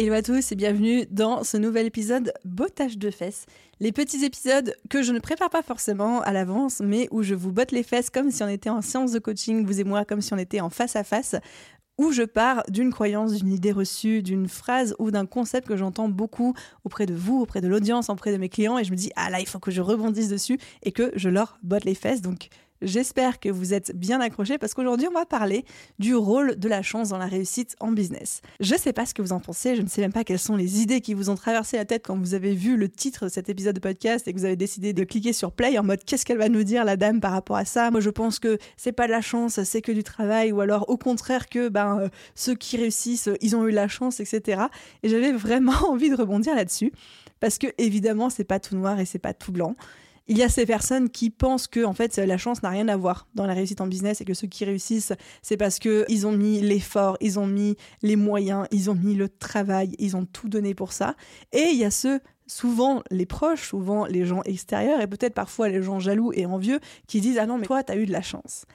Hello à tous et bienvenue dans ce nouvel épisode Bottage de fesses. Les petits épisodes que je ne prépare pas forcément à l'avance, mais où je vous botte les fesses comme si on était en séance de coaching, vous et moi, comme si on était en face à face, où je pars d'une croyance, d'une idée reçue, d'une phrase ou d'un concept que j'entends beaucoup auprès de vous, auprès de l'audience, auprès de mes clients, et je me dis, ah là, il faut que je rebondisse dessus et que je leur botte les fesses. Donc, J'espère que vous êtes bien accrochés parce qu'aujourd'hui, on va parler du rôle de la chance dans la réussite en business. Je ne sais pas ce que vous en pensez, je ne sais même pas quelles sont les idées qui vous ont traversé la tête quand vous avez vu le titre de cet épisode de podcast et que vous avez décidé de cliquer sur play en mode qu'est-ce qu'elle va nous dire la dame par rapport à ça? Moi, je pense que c'est pas de la chance, c'est que du travail ou alors au contraire que ben euh, ceux qui réussissent, ils ont eu la chance, etc. Et j'avais vraiment envie de rebondir là-dessus parce que évidemment, c'est pas tout noir et c'est pas tout blanc il y a ces personnes qui pensent que en fait la chance n'a rien à voir dans la réussite en business et que ceux qui réussissent c'est parce que ils ont mis l'effort, ils ont mis les moyens, ils ont mis le travail, ils ont tout donné pour ça. Et il y a ceux souvent les proches, souvent les gens extérieurs et peut-être parfois les gens jaloux et envieux qui disent ah non mais toi tu as eu de la chance.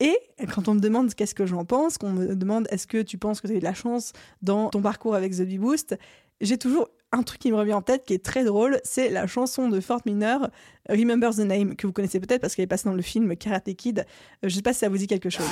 Et quand on me demande qu'est-ce que j'en pense, qu'on me demande est-ce que tu penses que tu as eu de la chance dans ton parcours avec The Bee Boost, j'ai toujours un truc qui me revient en tête qui est très drôle, c'est la chanson de Fort Minor, Remember the Name, que vous connaissez peut-être parce qu'elle est passée dans le film Karate Kid. Euh, je sais pas si ça vous dit quelque chose.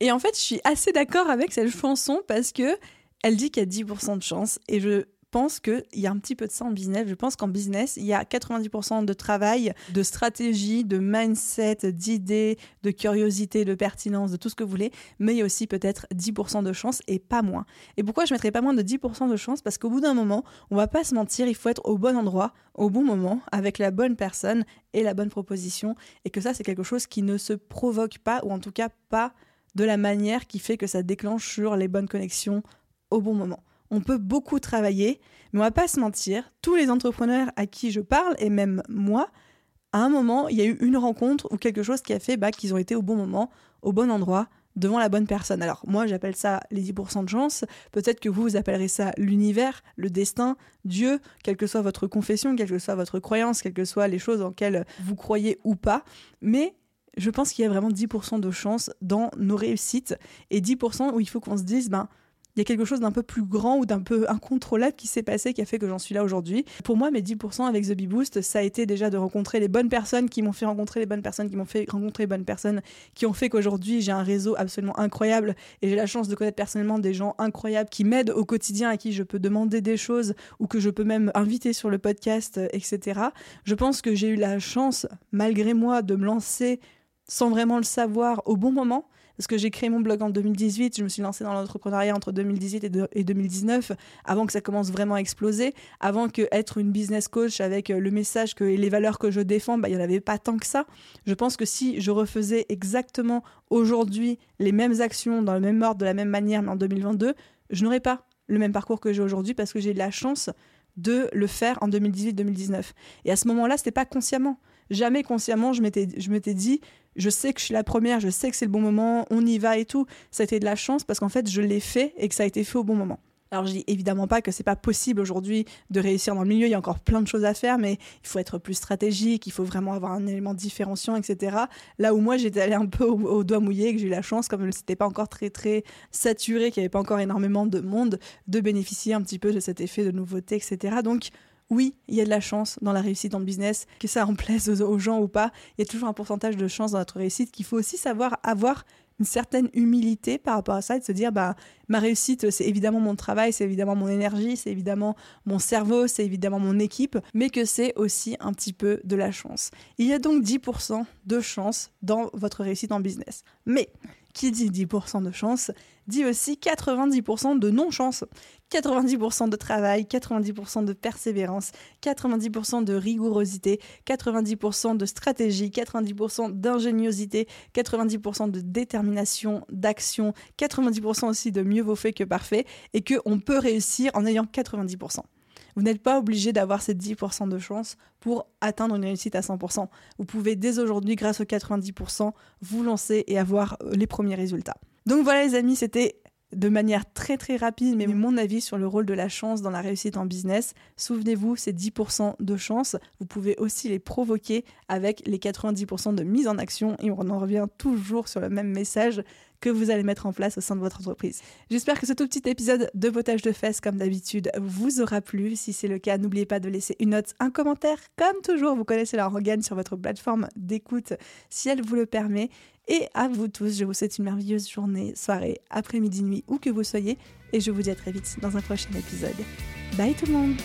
Et en fait, je suis assez d'accord avec cette chanson parce que elle dit qu'il y a 10% de chance et je pense qu'il y a un petit peu de ça en business. Je pense qu'en business, il y a 90% de travail, de stratégie, de mindset, d'idées, de curiosité, de pertinence, de tout ce que vous voulez, mais il y a aussi peut-être 10% de chance et pas moins. Et pourquoi je mettrais pas moins de 10% de chance? Parce qu'au bout d'un moment, on va pas se mentir, il faut être au bon endroit, au bon moment, avec la bonne personne et la bonne proposition, et que ça, c'est quelque chose qui ne se provoque pas, ou en tout cas pas de la manière qui fait que ça déclenche sur les bonnes connexions au bon moment on peut beaucoup travailler, mais on va pas se mentir, tous les entrepreneurs à qui je parle, et même moi, à un moment, il y a eu une rencontre ou quelque chose qui a fait bah, qu'ils ont été au bon moment, au bon endroit, devant la bonne personne. Alors moi, j'appelle ça les 10% de chance. Peut-être que vous, vous appellerez ça l'univers, le destin, Dieu, quelle que soit votre confession, quelle que soit votre croyance, quelles que soient les choses en lesquelles vous croyez ou pas. Mais je pense qu'il y a vraiment 10% de chance dans nos réussites et 10% où il faut qu'on se dise, ben, il y a quelque chose d'un peu plus grand ou d'un peu incontrôlable qui s'est passé qui a fait que j'en suis là aujourd'hui. Pour moi, mes 10% avec The Bee Boost, ça a été déjà de rencontrer les bonnes personnes qui m'ont fait rencontrer les bonnes personnes, qui m'ont fait rencontrer les bonnes personnes, qui ont fait qu'aujourd'hui j'ai un réseau absolument incroyable et j'ai la chance de connaître personnellement des gens incroyables qui m'aident au quotidien, à qui je peux demander des choses ou que je peux même inviter sur le podcast, etc. Je pense que j'ai eu la chance, malgré moi, de me lancer sans vraiment le savoir au bon moment parce que j'ai créé mon blog en 2018, je me suis lancée dans l'entrepreneuriat entre 2018 et, 2019, avant que ça commence vraiment à exploser, avant que être une business coach avec euh, le message que, et les valeurs que je défends, bah, il n'y en avait pas tant que ça. Je pense que si je refaisais exactement aujourd'hui les mêmes actions dans le même ordre, de la même manière, mais en 2022, je n'aurais pas le même parcours que j'ai aujourd'hui parce que j'ai la chance de le faire en 2018-2019. Et à ce moment-là, c'était pas consciemment. Jamais consciemment, je m'étais dit, je sais que je suis la première, je sais que c'est le bon moment, on y va et tout. Ça a été de la chance parce qu'en fait, je l'ai fait et que ça a été fait au bon moment. Alors je dis évidemment pas que c'est pas possible aujourd'hui de réussir dans le milieu, il y a encore plein de choses à faire, mais il faut être plus stratégique, il faut vraiment avoir un élément différenciant, etc. Là où moi j'étais allée un peu au, doigt mouillé, que j'ai eu la chance, comme c'était pas encore très très saturé, qu'il n'y avait pas encore énormément de monde, de bénéficier un petit peu de cet effet de nouveauté, etc. Donc oui, il y a de la chance dans la réussite en business, que ça en plaise aux, gens ou pas. Il y a toujours un pourcentage de chance dans notre réussite qu'il faut aussi savoir avoir une certaine humilité par rapport à ça et se dire bah ma réussite c'est évidemment mon travail, c'est évidemment mon énergie, c'est évidemment mon cerveau, c'est évidemment mon équipe, mais que c'est aussi un petit peu de la chance. Il y a donc 10% de chance dans votre réussite en business. Mais Qui dit 10% de chance dit aussi 90% de non-chance. 90% de travail, 90% de persévérance, 90% de rigourosité, 90% de stratégie, 90% d'ingéniosité, 90% de détermination, d'action, 90% aussi de mieux vaut fait que parfait, et qu'on peut réussir en ayant 90%. Vous n'êtes pas obligé d'avoir ces 10% de chance pour atteindre une réussite à 100%. Vous pouvez dès aujourd'hui, grâce aux 90%, vous lancer et avoir euh, les premiers résultats. Donc voilà les amis, c'était de manière très très rapide, mais mon avis sur le rôle de la chance dans la réussite en business. Souvenez-vous, ces 10% de chance, vous pouvez aussi les provoquer avec les 90% de mise en action et on en revient toujours sur le même message que vous allez mettre en place au sein de votre entreprise. J'espère que ce tout petit épisode de potage de fesses, comme d'habitude, vous aura plu. Si c'est le cas, n'oubliez pas de laisser une note, un commentaire. Comme toujours, vous connaissez la organe sur votre plateforme d'écoute si elle vous le permet. Et à vous tous, je vous souhaite une merveilleuse journée, soirée, après-midi, nuit, où que vous soyez. Et je vous dis à très vite dans un prochain épisode. Bye tout le monde